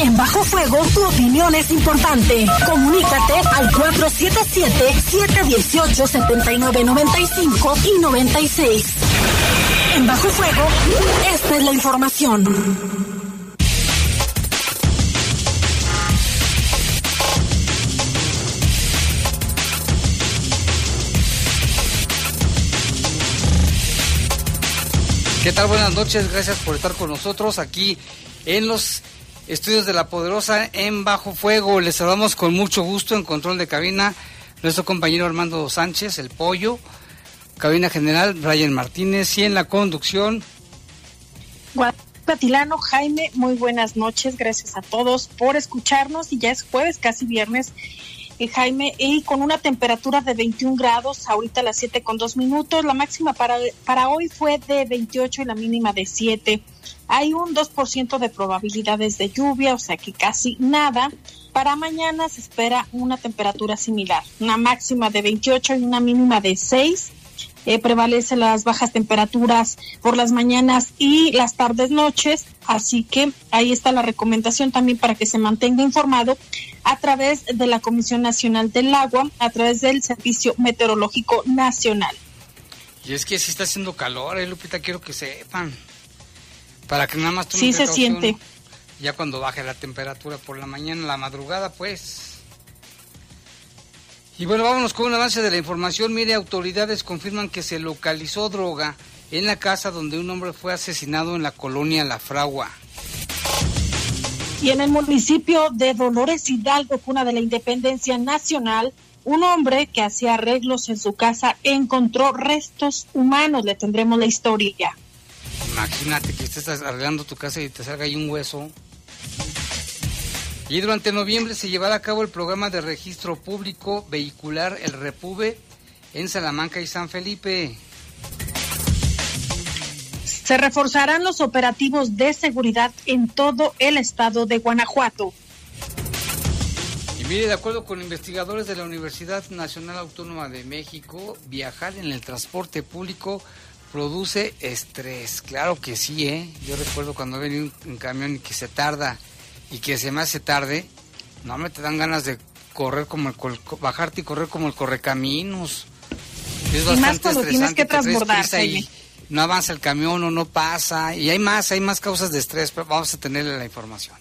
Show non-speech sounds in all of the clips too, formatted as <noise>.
En Bajo Fuego, tu opinión es importante. Comunícate al 477-718-7995 y 96. En Bajo Fuego, esta es la información. ¿Qué tal? Buenas noches, gracias por estar con nosotros aquí en los estudios de La Poderosa en Bajo Fuego. Les saludamos con mucho gusto en control de cabina nuestro compañero Armando Sánchez, el pollo, cabina general Brian Martínez y en la conducción. Tilano, Jaime, muy buenas noches, gracias a todos por escucharnos y ya es jueves, casi viernes eh, Jaime, y con una temperatura de 21 grados, ahorita a las 7 con 2 minutos. La máxima para, para hoy fue de 28 y la mínima de 7. Hay un 2% de probabilidades de lluvia, o sea que casi nada. Para mañana se espera una temperatura similar, una máxima de 28 y una mínima de 6 eh, prevalecen las bajas temperaturas por las mañanas y las tardes noches, así que ahí está la recomendación también para que se mantenga informado a través de la Comisión Nacional del Agua, a través del Servicio Meteorológico Nacional. Y es que si está haciendo calor, eh, Lupita, quiero que sepan. Para que nada más Sí se siente. Ya cuando baje la temperatura por la mañana, la madrugada, pues y bueno, vámonos con un avance de la información. Mire, autoridades confirman que se localizó droga en la casa donde un hombre fue asesinado en la colonia La Fragua. Y en el municipio de Dolores Hidalgo, cuna de la independencia nacional, un hombre que hacía arreglos en su casa encontró restos humanos. Le tendremos la historia. Imagínate que estés arreglando tu casa y te salga ahí un hueso. Y durante noviembre se llevará a cabo el programa de registro público vehicular, el Repube, en Salamanca y San Felipe. Se reforzarán los operativos de seguridad en todo el estado de Guanajuato. Y mire, de acuerdo con investigadores de la Universidad Nacional Autónoma de México, viajar en el transporte público produce estrés. Claro que sí, ¿eh? Yo recuerdo cuando venía un camión y que se tarda y que se me hace tarde, no me te dan ganas de correr como el bajarte y correr como el correcaminos. Es bastante y tienes que transbordarse. No avanza el camión o no pasa. Y hay más, hay más causas de estrés, pero vamos a tenerle la información.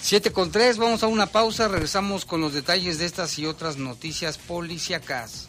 7 con 3, vamos a una pausa, regresamos con los detalles de estas y otras noticias policíacas.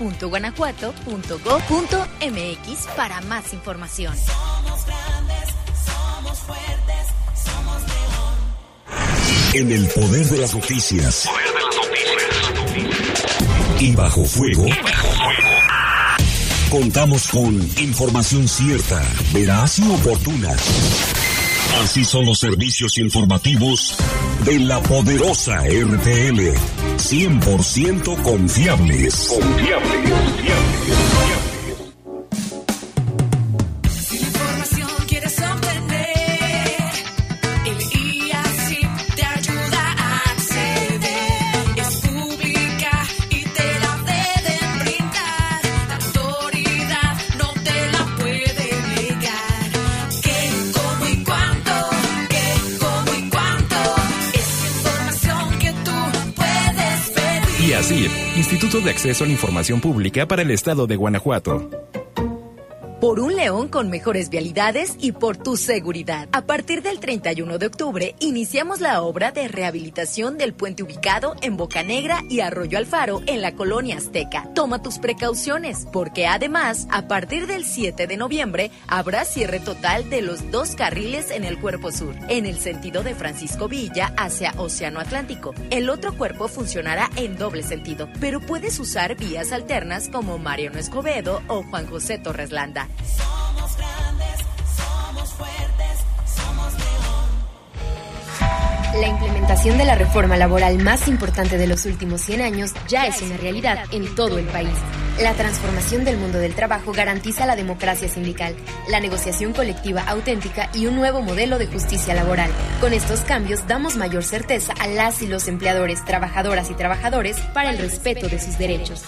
contigosi.guanajuato.go.mx para más información. Somos grandes, somos fuertes, somos León. En el poder de las noticias. Y bajo fuego. Contamos con información cierta, veraz y oportuna. Así son los servicios informativos de la poderosa RTL. 100% confiables. Confiables, confiables, De Acceso a la Información Pública para el Estado de Guanajuato. Por un León con mejores vialidades y por tu seguridad. A partir del 31 de octubre iniciamos la obra de rehabilitación del puente ubicado en Boca Negra y Arroyo Alfaro en la colonia Azteca. Toma tus precauciones porque además a partir del 7 de noviembre habrá cierre total de los dos carriles en el cuerpo sur, en el sentido de Francisco Villa hacia Océano Atlántico. El otro cuerpo funcionará en doble sentido, pero puedes usar vías alternas como Mariano Escobedo o Juan José Torres Landa. Somos grandes, somos fuertes, somos León. La implementación de la reforma laboral más importante de los últimos 100 años ya es una realidad en todo el país. La transformación del mundo del trabajo garantiza la democracia sindical, la negociación colectiva auténtica y un nuevo modelo de justicia laboral. Con estos cambios damos mayor certeza a las y los empleadores, trabajadoras y trabajadores para el respeto de sus derechos.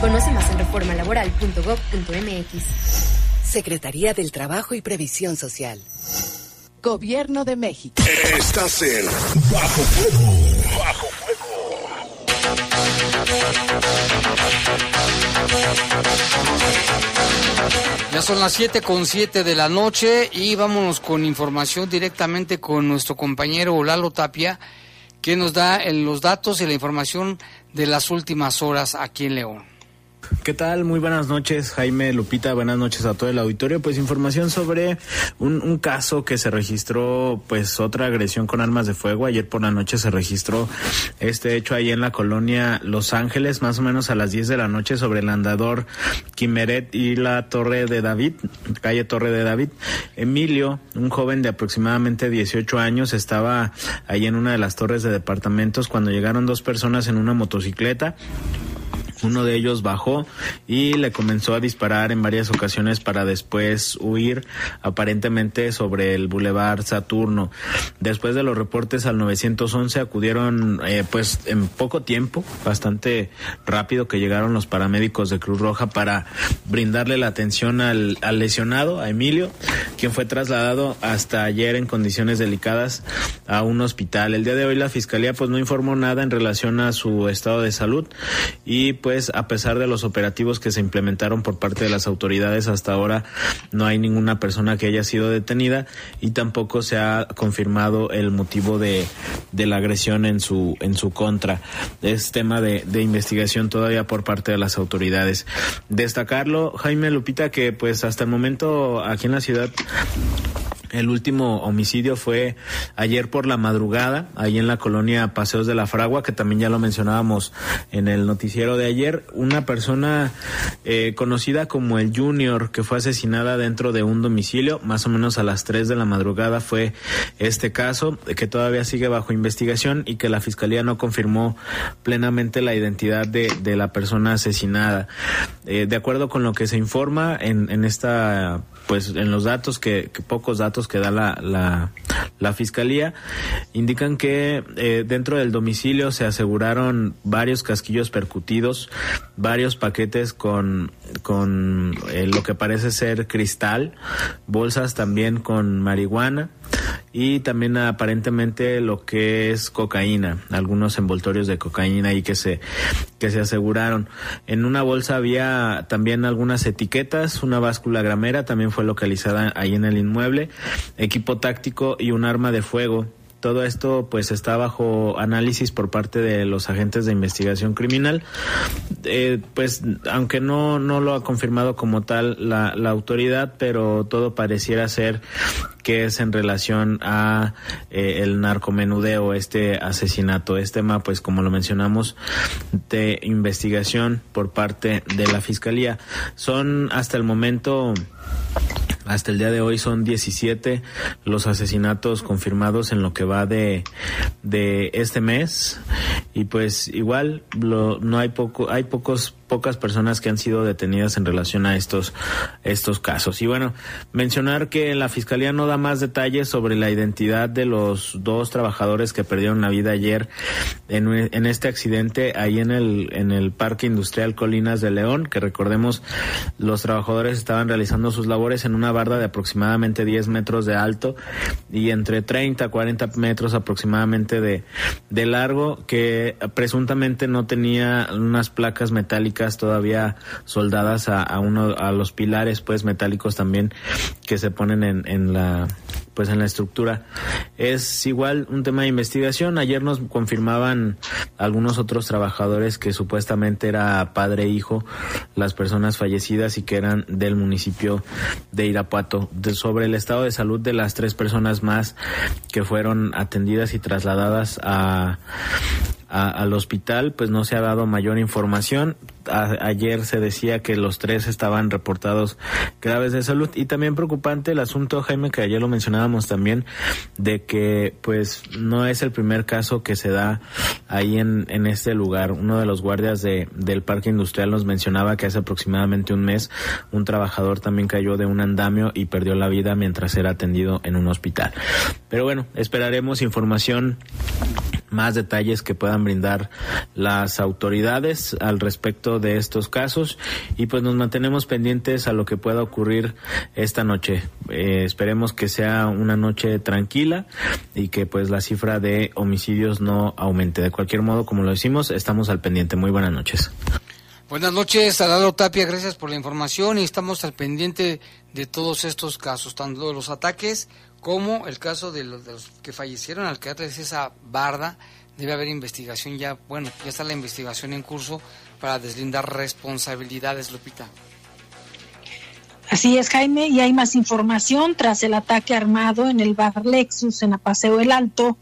Conoce más en reformalaboral.gov.mx. Secretaría del Trabajo y Previsión Social. Gobierno de México. Estás en Bajo Fuego. Bajo Ya son las 7 con 7 de la noche y vámonos con información directamente con nuestro compañero Lalo Tapia, que nos da el- los datos y la información de las últimas horas aquí en León. ¿Qué tal? Muy buenas noches, Jaime Lupita. Buenas noches a todo el auditorio. Pues información sobre un, caso que se registró, pues otra agresión con armas de fuego. Ayer por la noche se registró este hecho ahí en la colonia Los Ángeles, más o menos a las 10 de la noche, sobre el andador Quimeret y la Torre de David, calle Torre de David. Emilio, un joven de aproximadamente 18 años, estaba ahí en una de las torres de departamentos cuando llegaron dos personas en una motocicleta. Uno de ellos bajó y le comenzó a disparar en varias ocasiones para después huir aparentemente sobre el bulevar Saturno. Después de los reportes al 911 acudieron eh, pues en poco tiempo, bastante rápido que llegaron los paramédicos de Cruz Roja para brindarle la atención al, al lesionado, a Emilio, quien fue trasladado hasta ayer en condiciones delicadas a un hospital. El día de hoy la fiscalía pues no informó nada en relación a su estado de salud y pues a pesar de los operativos que se implementaron por parte de las autoridades hasta ahora no hay ninguna persona que haya sido detenida y tampoco se ha confirmado el motivo de, de la agresión en su en su contra. Es tema de, de investigación todavía por parte de las autoridades. Destacarlo, Jaime Lupita, que pues hasta el momento aquí en la ciudad el último homicidio fue ayer por la madrugada, ahí en la colonia Paseos de la Fragua, que también ya lo mencionábamos en el noticiero de ayer. Una persona eh, conocida como el Junior, que fue asesinada dentro de un domicilio, más o menos a las 3 de la madrugada fue este caso, que todavía sigue bajo investigación y que la fiscalía no confirmó plenamente la identidad de, de la persona asesinada. Eh, de acuerdo con lo que se informa en, en esta pues en los datos que, que pocos datos que da la, la, la fiscalía indican que eh, dentro del domicilio se aseguraron varios casquillos percutidos, varios paquetes con, con eh, lo que parece ser cristal, bolsas también con marihuana, y también aparentemente lo que es cocaína, algunos envoltorios de cocaína ahí que se que se aseguraron. En una bolsa había también algunas etiquetas, una báscula gramera también fue localizada ahí en el inmueble, equipo táctico y un arma de fuego. Todo esto pues está bajo análisis por parte de los agentes de investigación criminal. Eh, pues aunque no, no lo ha confirmado como tal la, la autoridad, pero todo pareciera ser que es en relación a eh, el narcomenudeo, este asesinato, este tema, pues como lo mencionamos, de investigación por parte de la fiscalía. Son hasta el momento hasta el día de hoy son 17 los asesinatos confirmados en lo que va de, de este mes. Y pues igual lo, no hay poco hay pocos pocas personas que han sido detenidas en relación a estos estos casos. Y bueno mencionar que la fiscalía no da más detalles sobre la identidad de los dos trabajadores que perdieron la vida ayer en, en este accidente ahí en el en el parque industrial Colinas de León que recordemos los trabajadores estaban realizando sus labores en una barda de aproximadamente 10 metros de alto y entre 30 a 40 metros aproximadamente de, de largo que presuntamente no tenía unas placas metálicas todavía soldadas a, a uno a los pilares pues metálicos también que se ponen en, en la pues en la estructura. Es igual un tema de investigación. Ayer nos confirmaban algunos otros trabajadores que supuestamente era padre e hijo las personas fallecidas y que eran del municipio de Irapuato. Sobre el estado de salud de las tres personas más que fueron atendidas y trasladadas a a, al hospital, pues no se ha dado mayor información. A, ayer se decía que los tres estaban reportados graves de salud y también preocupante el asunto, Jaime, que ayer lo mencionábamos también, de que pues no es el primer caso que se da ahí en, en este lugar. Uno de los guardias de, del parque industrial nos mencionaba que hace aproximadamente un mes un trabajador también cayó de un andamio y perdió la vida mientras era atendido en un hospital. Pero bueno, esperaremos información más detalles que puedan brindar las autoridades al respecto de estos casos y pues nos mantenemos pendientes a lo que pueda ocurrir esta noche. Eh, esperemos que sea una noche tranquila y que pues la cifra de homicidios no aumente. De cualquier modo, como lo decimos, estamos al pendiente. Muy buenas noches. Buenas noches, Adado Tapia, gracias por la información y estamos al pendiente de todos estos casos, tanto de los ataques como el caso de los, de los que fallecieron al quedarles esa barda. Debe haber investigación ya, bueno, ya está la investigación en curso para deslindar responsabilidades, Lupita. Así es, Jaime, y hay más información tras el ataque armado en el bar Lexus en Apaseo El Alto.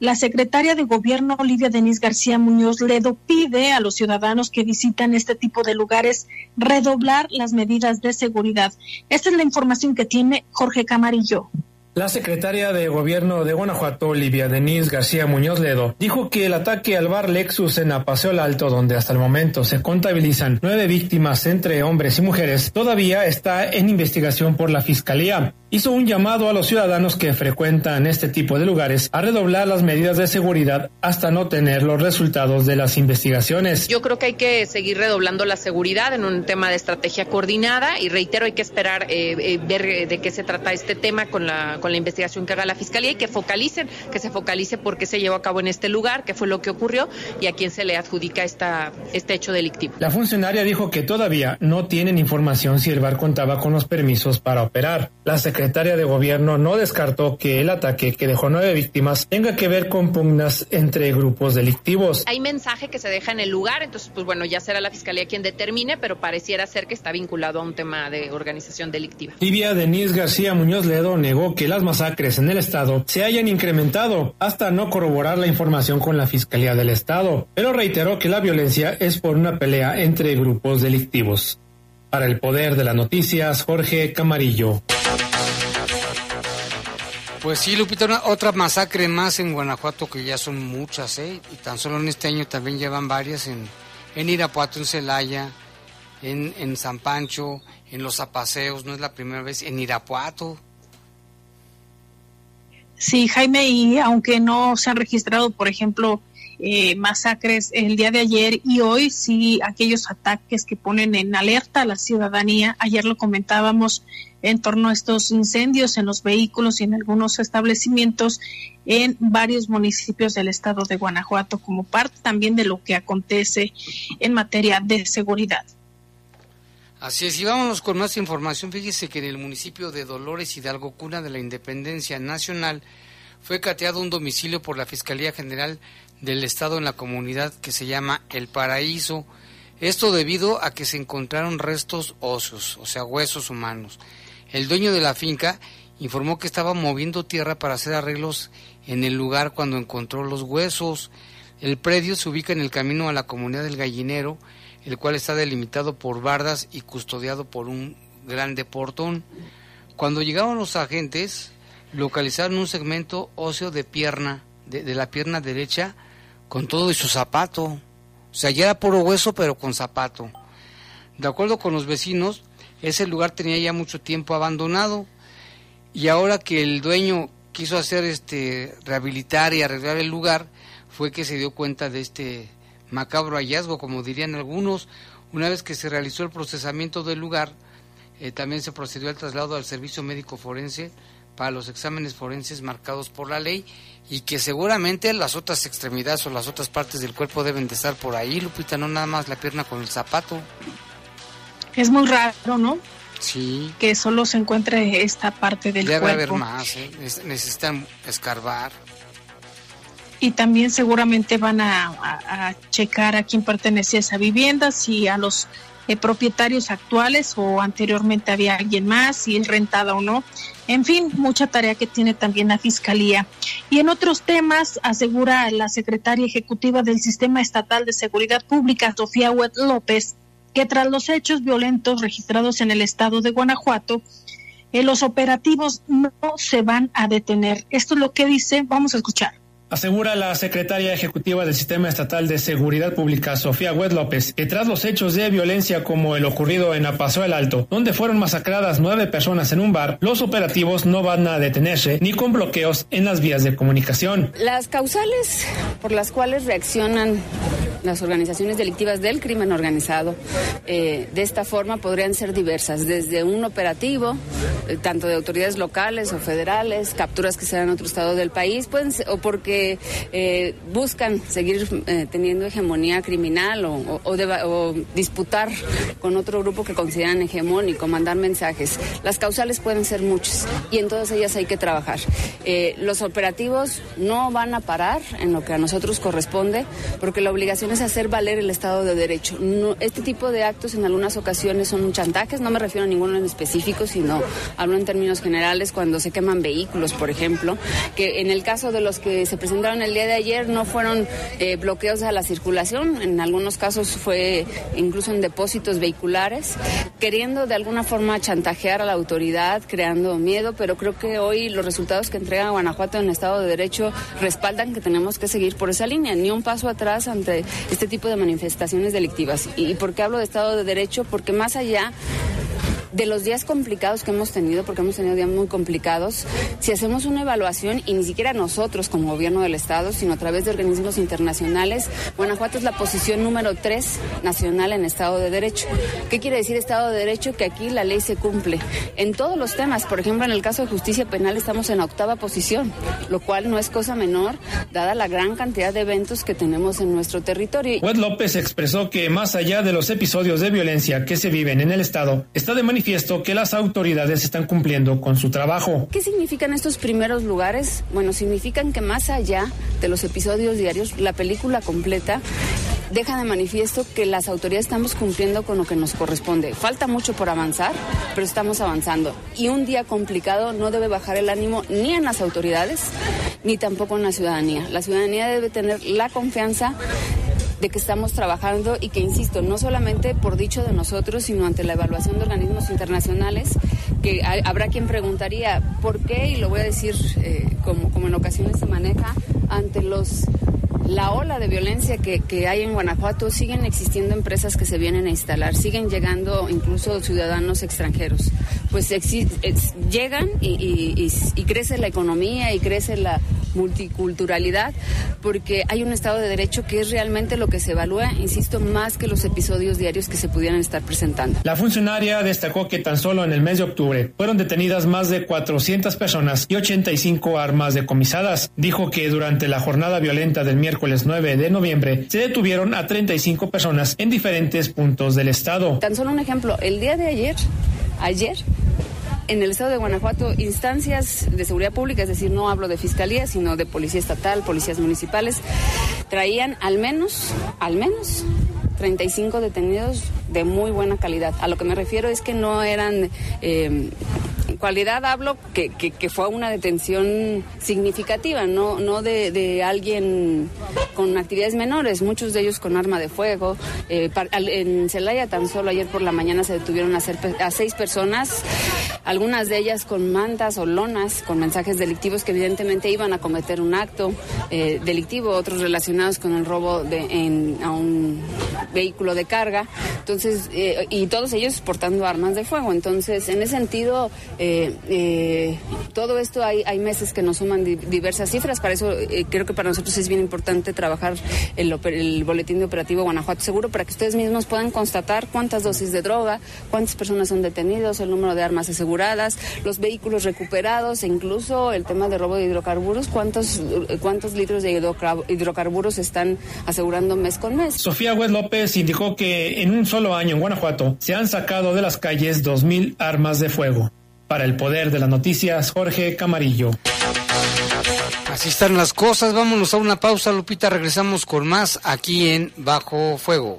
La secretaria de Gobierno, Olivia Denise García Muñoz Ledo, pide a los ciudadanos que visitan este tipo de lugares redoblar las medidas de seguridad. Esta es la información que tiene Jorge Camarillo. La secretaria de Gobierno de Guanajuato, Olivia Denise García Muñoz Ledo, dijo que el ataque al bar Lexus en Apaseo Alto, donde hasta el momento se contabilizan nueve víctimas entre hombres y mujeres, todavía está en investigación por la Fiscalía. Hizo un llamado a los ciudadanos que frecuentan este tipo de lugares a redoblar las medidas de seguridad hasta no tener los resultados de las investigaciones. Yo creo que hay que seguir redoblando la seguridad en un tema de estrategia coordinada y reitero, hay que esperar eh, eh, ver de qué se trata este tema con la con la investigación que haga la fiscalía y que focalicen, que se focalice por qué se llevó a cabo en este lugar, qué fue lo que ocurrió y a quién se le adjudica esta, este hecho delictivo. La funcionaria dijo que todavía no tienen información si el bar contaba con los permisos para operar. La secretaria de gobierno no descartó que el ataque que dejó nueve víctimas tenga que ver con pugnas entre grupos delictivos. Hay mensaje que se deja en el lugar, entonces pues bueno, ya será la fiscalía quien determine, pero pareciera ser que está vinculado a un tema de organización delictiva. Livia Denise García Muñoz Ledo negó que las masacres en el estado se hayan incrementado hasta no corroborar la información con la Fiscalía del Estado, pero reiteró que la violencia es por una pelea entre grupos delictivos. Para el poder de las noticias, Jorge Camarillo. Pues sí, Lupita, otra masacre más en Guanajuato, que ya son muchas, ¿eh? Y tan solo en este año también llevan varias en, en Irapuato, en Celaya, en, en San Pancho, en Los Apaseos, no es la primera vez, en Irapuato. Sí, Jaime, y aunque no se han registrado, por ejemplo, eh, masacres el día de ayer y hoy sí aquellos ataques que ponen en alerta a la ciudadanía. Ayer lo comentábamos en torno a estos incendios en los vehículos y en algunos establecimientos en varios municipios del estado de Guanajuato como parte también de lo que acontece en materia de seguridad. Así es, y vámonos con más información. Fíjese que en el municipio de Dolores Hidalgo, cuna de la Independencia Nacional, fue cateado un domicilio por la Fiscalía General del Estado en la comunidad que se llama El Paraíso. Esto debido a que se encontraron restos óseos, o sea, huesos humanos. El dueño de la finca informó que estaba moviendo tierra para hacer arreglos en el lugar cuando encontró los huesos. El predio se ubica en el camino a la comunidad del Gallinero, el cual está delimitado por bardas y custodiado por un grande portón. Cuando llegaron los agentes, localizaron un segmento óseo de pierna, de, la pierna derecha, con todo y su zapato. O sea, ya era puro hueso, pero con zapato. De acuerdo con los vecinos, ese lugar tenía ya mucho tiempo abandonado y ahora que el dueño quiso hacer este rehabilitar y arreglar el lugar, fue que se dio cuenta de este macabro hallazgo, como dirían algunos. Una vez que se realizó el procesamiento del lugar, eh, también se procedió al traslado al servicio médico forense para los exámenes forenses marcados por la ley y que seguramente las otras extremidades o las otras partes del cuerpo deben de estar por ahí, Lupita, no nada más la pierna con el zapato. Es muy raro, ¿no? Sí. Que solo se encuentre esta parte del Debe haber cuerpo. más, ¿eh? Es- necesitan escarbar. Y también seguramente van a, a- a checar a quién pertenecía esa vivienda, si a los eh, propietarios actuales o anteriormente había alguien más, si es rentada o no. En fin, mucha tarea que tiene también la Fiscalía. Y en otros temas, asegura la secretaria ejecutiva del Sistema Estatal de Seguridad Pública, Sofía Huet López, que tras los hechos violentos registrados en el estado de Guanajuato, eh, los operativos no se van a detener. Esto es lo que dice, vamos a escuchar. Asegura la secretaria ejecutiva del Sistema Estatal de Seguridad Pública, Sofía Huet López, que tras los hechos de violencia como el ocurrido en Apaso el Alto, donde fueron masacradas nueve personas en un bar, los operativos no van a detenerse ni con bloqueos en las vías de comunicación. Las causales por las cuales reaccionan las organizaciones delictivas del crimen organizado eh, de esta forma podrían ser diversas, desde un operativo, eh, tanto de autoridades locales o federales, capturas que se dan en otro estado del país, pueden o porque eh, buscan seguir teniendo hegemonía criminal o, o- disputar con otro grupo que consideran hegemónico, mandar mensajes. Las causales pueden ser muchas y en todas ellas hay que trabajar. Los operativos no van a parar en lo que a nosotros corresponde porque la obligación es hacer valer el Estado de Derecho. Este tipo de actos en algunas ocasiones son chantajes, no me refiero a ninguno en específico, sino hablo en términos generales cuando se queman vehículos, por ejemplo, que en el caso de los que se presentaron el día de ayer no fueron eh, bloqueos a la circulación, en algunos casos fue incluso en depósitos vehiculares, queriendo de alguna forma chantajear a la autoridad, creando miedo, pero creo que hoy los resultados que entrega Guanajuato en Estado de Derecho respaldan que tenemos que seguir por esa línea, ni un paso atrás ante este tipo de manifestaciones delictivas. ¿Y por qué hablo de Estado de Derecho? Porque más allá de los días complicados que hemos tenido, porque hemos tenido días muy complicados, si hacemos una evaluación, y ni siquiera nosotros como gobierno del Estado, sino a través de organismos internacionales, Guanajuato es la posición número tres nacional en Estado de Derecho. ¿Qué quiere decir Estado de Derecho? Que aquí la ley se cumple. En todos los temas, por ejemplo, en el caso de justicia penal estamos en la octava posición, lo cual no es cosa menor, dada la gran cantidad de eventos que tenemos en nuestro territorio. Huet López expresó que más allá de los episodios de violencia que se viven en el Estado, está de manifiesto que las autoridades están cumpliendo con su trabajo. ¿Qué significan estos primeros lugares? Bueno, significan que más allá de los episodios diarios, la película completa deja de manifiesto que las autoridades estamos cumpliendo con lo que nos corresponde. Falta mucho por avanzar, pero estamos avanzando. Y un día complicado no debe bajar el ánimo ni en las autoridades, ni tampoco en la ciudadanía. La ciudadanía debe tener la confianza de que estamos trabajando y que, insisto, no solamente por dicho de nosotros, sino ante la evaluación de organismos internacionales, que habrá quien preguntaría por qué, y lo voy a decir eh, como, como en ocasiones se maneja, ante los la ola de violencia que, que hay en Guanajuato, siguen existiendo empresas que se vienen a instalar, siguen llegando incluso ciudadanos extranjeros. Pues llegan y, y- y- y crece la economía y crece la multiculturalidad, porque hay un Estado de Derecho que es realmente lo que se evalúa, insisto, más que los episodios diarios que se pudieran estar presentando. La funcionaria destacó que tan solo en el mes de octubre fueron detenidas más de 400 personas y 85 armas decomisadas. Dijo que durante la jornada violenta del miércoles 9 de noviembre se detuvieron a 35 personas en diferentes puntos del estado. Tan solo un ejemplo, el día de ayer, ayer, en el estado de Guanajuato, instancias de seguridad pública, es decir, no hablo de fiscalía, sino de policía estatal, policías municipales, traían al menos, al menos 35 detenidos de muy buena calidad. A lo que me refiero es que no eran... Eh, cualidad hablo que, fue una detención significativa, no, de, alguien con actividades menores, muchos de ellos con arma de fuego. Eh, en Celaya tan solo ayer por la mañana se detuvieron a, hacer, a seis personas, algunas de ellas con mantas o lonas, con mensajes delictivos que evidentemente iban a cometer un acto eh, delictivo, otros relacionados con el robo de, en, a un vehículo de carga. Entonces, eh, y todos ellos portando armas de fuego. Entonces, en ese sentido, eh, eh, todo esto hay, hay, meses que nos suman di diversas cifras, para eso eh, creo que para nosotros es bien importante trabajar el, el, boletín de operativo Guanajuato Seguro para que ustedes mismos puedan constatar cuántas dosis de droga, cuántas personas son detenidos, el número de armas aseguradas, los vehículos recuperados e incluso el tema de robo de hidrocarburos, cuántos, cuántos litros de hidrocarburos están asegurando mes con mes. Sofía Huez López indicó que en un solo año en Guanajuato se han sacado de las calles 2.000 armas de fuego. Para el poder de las noticias, Jorge Camarillo. Así están las cosas. Vámonos a una pausa, Lupita. Regresamos con más aquí en Bajo Fuego.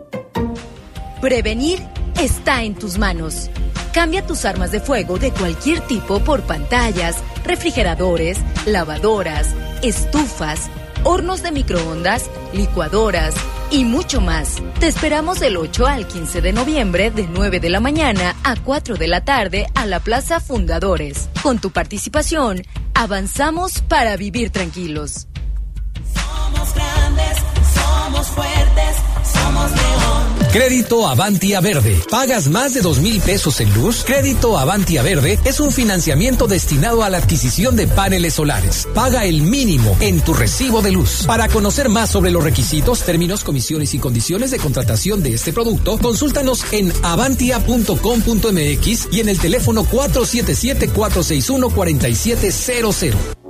Prevenir está en tus manos. Cambia tus armas de fuego de cualquier tipo por pantallas, refrigeradores, lavadoras, estufas, hornos de microondas, licuadoras y mucho más. Te esperamos del 8 al 15 de noviembre de 9 de la mañana a 4 de la tarde a la Plaza Fundadores. Con tu participación, avanzamos para vivir tranquilos. Somos grandes, somos fuertes, somos león. Crédito Avantia Verde. ¿Pagas más de dos mil pesos en luz? Crédito Avantia Verde es un financiamiento destinado a la adquisición de paneles solares. Paga el mínimo en tu recibo de luz. Para conocer más sobre los requisitos, términos, comisiones y condiciones de contratación de este producto, consúltanos en avantia.com.mx y en el teléfono 477-461-4700.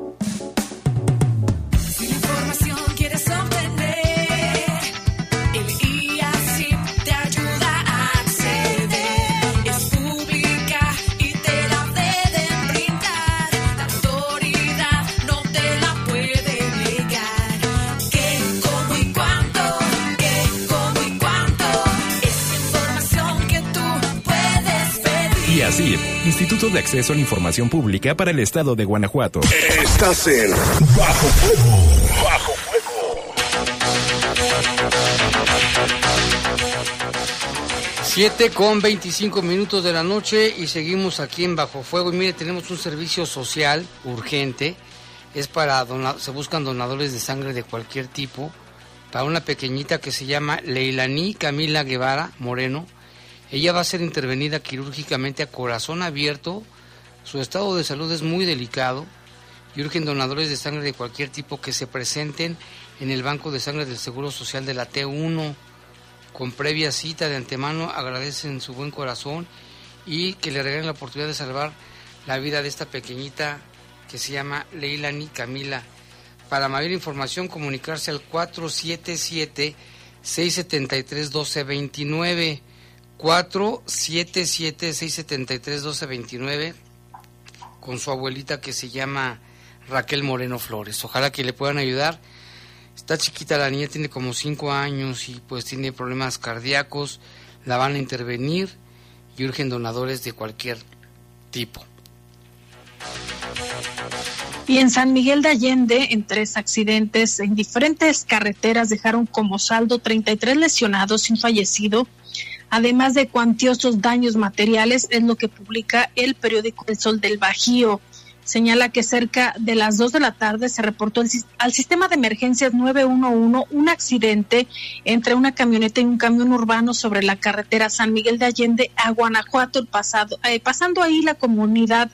De Acceso a la Información Pública para el Estado de Guanajuato. Estás en Bajo Fuego. Bajo Fuego. 7 con 25 minutos de la noche y seguimos aquí en Bajo Fuego. Y mire, tenemos un servicio social urgente. Es para donar, se buscan donadores de sangre de cualquier tipo. Para una pequeñita que se llama Leilani Camila Guevara Moreno ella va a ser intervenida quirúrgicamente a corazón abierto. Su estado de salud es muy delicado y urgen donadores de sangre de cualquier tipo que se presenten en el Banco de Sangre del Seguro Social de la T1 con previa cita de antemano, agradecen su buen corazón y que le regalen la oportunidad de salvar la vida de esta pequeñita que se llama Leilani Camila. Para mayor información, comunicarse al 477-673-1229. 477-673-1229 con su abuelita que se llama Raquel Moreno Flores. Ojalá que le puedan ayudar. Está chiquita la niña, tiene como 5 años y pues tiene problemas cardíacos. La van a intervenir y urgen donadores de cualquier tipo. Y en San Miguel de Allende, en tres accidentes en diferentes carreteras, dejaron como saldo 33 lesionados y un fallecido, además de cuantiosos daños materiales, es lo que publica el periódico El Sol del Bajío. Señala que cerca de las 2 de la tarde se reportó el al sistema de emergencias 911 un accidente entre una camioneta y un camión urbano sobre la carretera San Miguel de Allende a Guanajuato, el pasado, eh, pasando ahí la comunidad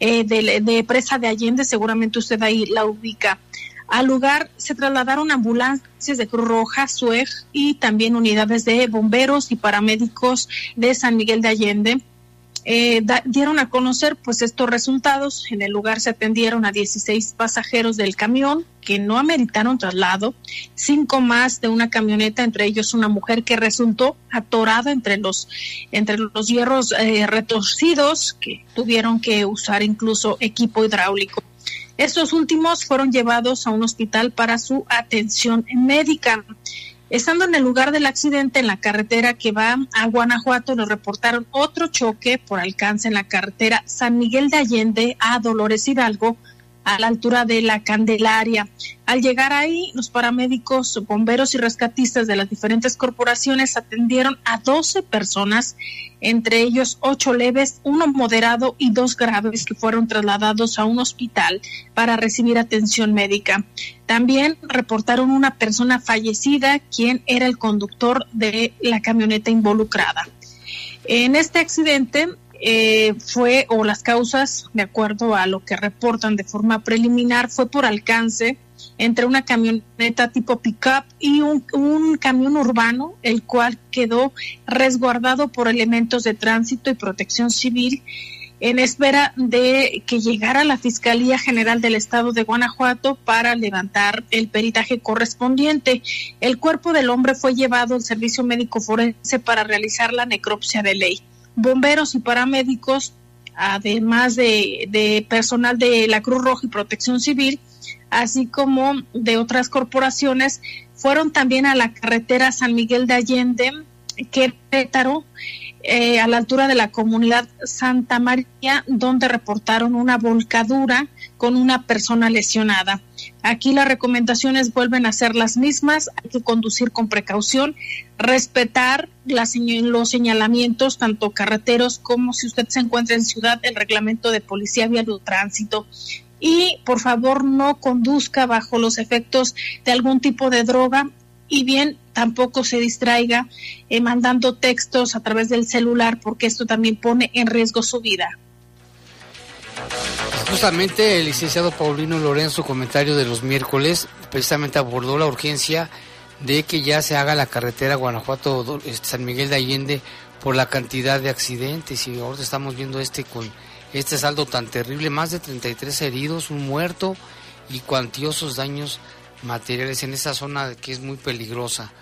eh, de Presa de Allende, seguramente usted ahí la ubica. Al lugar se trasladaron ambulancias de Cruz Roja, SUEG y también unidades de bomberos y paramédicos de San Miguel de Allende. Eh, da- dieron a conocer pues estos resultados. En el lugar se atendieron a 16 pasajeros del camión que no ameritaron traslado, cinco más de una camioneta, entre ellos una mujer que resultó atorada entre los entre los hierros eh, retorcidos que tuvieron que usar incluso equipo hidráulico. Estos últimos fueron llevados a un hospital para su atención médica. Estando en el lugar del accidente en la carretera que va a Guanajuato, nos reportaron otro choque por alcance en la carretera San Miguel de Allende a Dolores Hidalgo, a la altura de la Candelaria. Al llegar ahí, los paramédicos, bomberos y rescatistas de las diferentes corporaciones atendieron a 12 personas, entre ellos 8 leves, uno moderado y dos graves que fueron trasladados a un hospital para recibir atención médica. También reportaron una persona fallecida, quien era el conductor de la camioneta involucrada. En este accidente eh, fue, o las causas, de acuerdo a lo que reportan de forma preliminar, fue por alcance entre una camioneta tipo pickup y un, un camión urbano, el cual quedó resguardado por elementos de tránsito y protección civil en espera de que llegara la Fiscalía General del Estado de Guanajuato para levantar el peritaje correspondiente. El cuerpo del hombre fue llevado al servicio médico forense para realizar la necropsia de ley. Bomberos y paramédicos, además de, de personal de la Cruz Roja y Protección Civil, así como de otras corporaciones, fueron también a la carretera San Miguel de Allende, Querétaro, eh, a la altura de la comunidad Santa María, donde reportaron una volcadura con una persona lesionada. Aquí las recomendaciones vuelven a ser las mismas, hay que conducir con precaución, respetar los señalamientos, tanto carreteros como si usted se encuentra en ciudad, el reglamento de policía vial o tránsito. Y por favor no conduzca bajo los efectos de algún tipo de droga y bien tampoco se distraiga eh, mandando textos a través del celular porque esto también pone en riesgo su vida. Justamente el licenciado Paulino Lorenzo, comentario de los miércoles, precisamente abordó la urgencia de que ya se haga la carretera Guanajuato-San Miguel de Allende por la cantidad de accidentes y ahora estamos viendo este con este saldo tan terrible, más de 33 heridos, un muerto y cuantiosos daños materiales en esa zona que es muy peligrosa.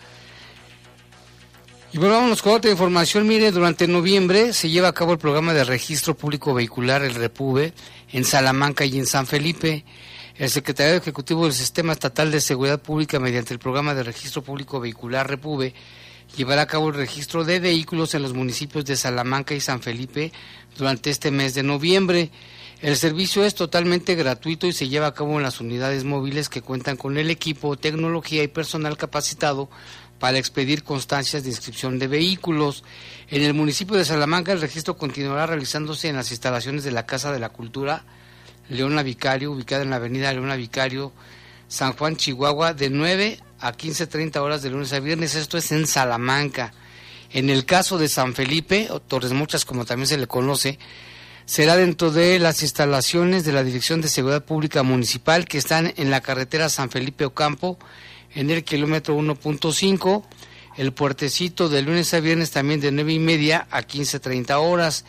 Y vámonos con otra información. Mire, durante noviembre se lleva a cabo el programa de registro público vehicular, el REPUBE, en Salamanca y en San Felipe. El secretario ejecutivo del Sistema Estatal de Seguridad Pública, mediante el programa de registro público vehicular REPUBE, llevará a cabo el registro de vehículos en los municipios de Salamanca y San Felipe durante este mes de noviembre. El servicio es totalmente gratuito y se lleva a cabo en las unidades móviles que cuentan con el equipo, tecnología y personal capacitado para expedir constancias de inscripción de vehículos. En el municipio de Salamanca el registro continuará realizándose en las instalaciones de la Casa de la Cultura Leona Vicario, ubicada en la avenida Leona Vicario, San Juan, Chihuahua, de 9 a 15.30 horas de lunes a viernes. Esto es en Salamanca. En el caso de San Felipe, Torres Muchas como también se le conoce, será dentro de las instalaciones de la Dirección de Seguridad Pública Municipal que están en la carretera San Felipe Ocampo, en el kilómetro 1.5, el puertecito de lunes a viernes también de 9 y media a 15.30 horas.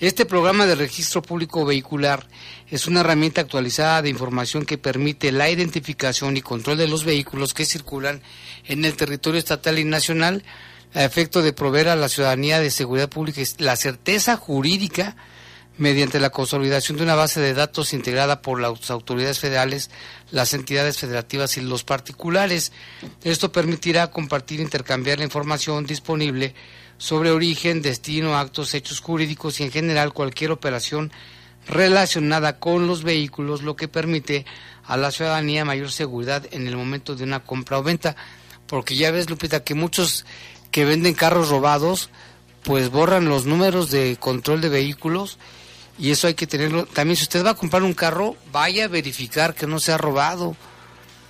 Este programa de registro público vehicular es una herramienta actualizada de información que permite la identificación y control de los vehículos que circulan en el territorio estatal y nacional a efecto de proveer a la ciudadanía de seguridad pública la certeza jurídica mediante la consolidación de una base de datos integrada por las autoridades federales, las entidades federativas y los particulares. Esto permitirá compartir e intercambiar la información disponible sobre origen, destino, actos, hechos jurídicos y en general cualquier operación relacionada con los vehículos, lo que permite a la ciudadanía mayor seguridad en el momento de una compra o venta. Porque ya ves, Lupita, que muchos que venden carros robados, pues borran los números de control de vehículos y eso hay que tenerlo. También si usted va a comprar un carro, vaya a verificar que no sea robado.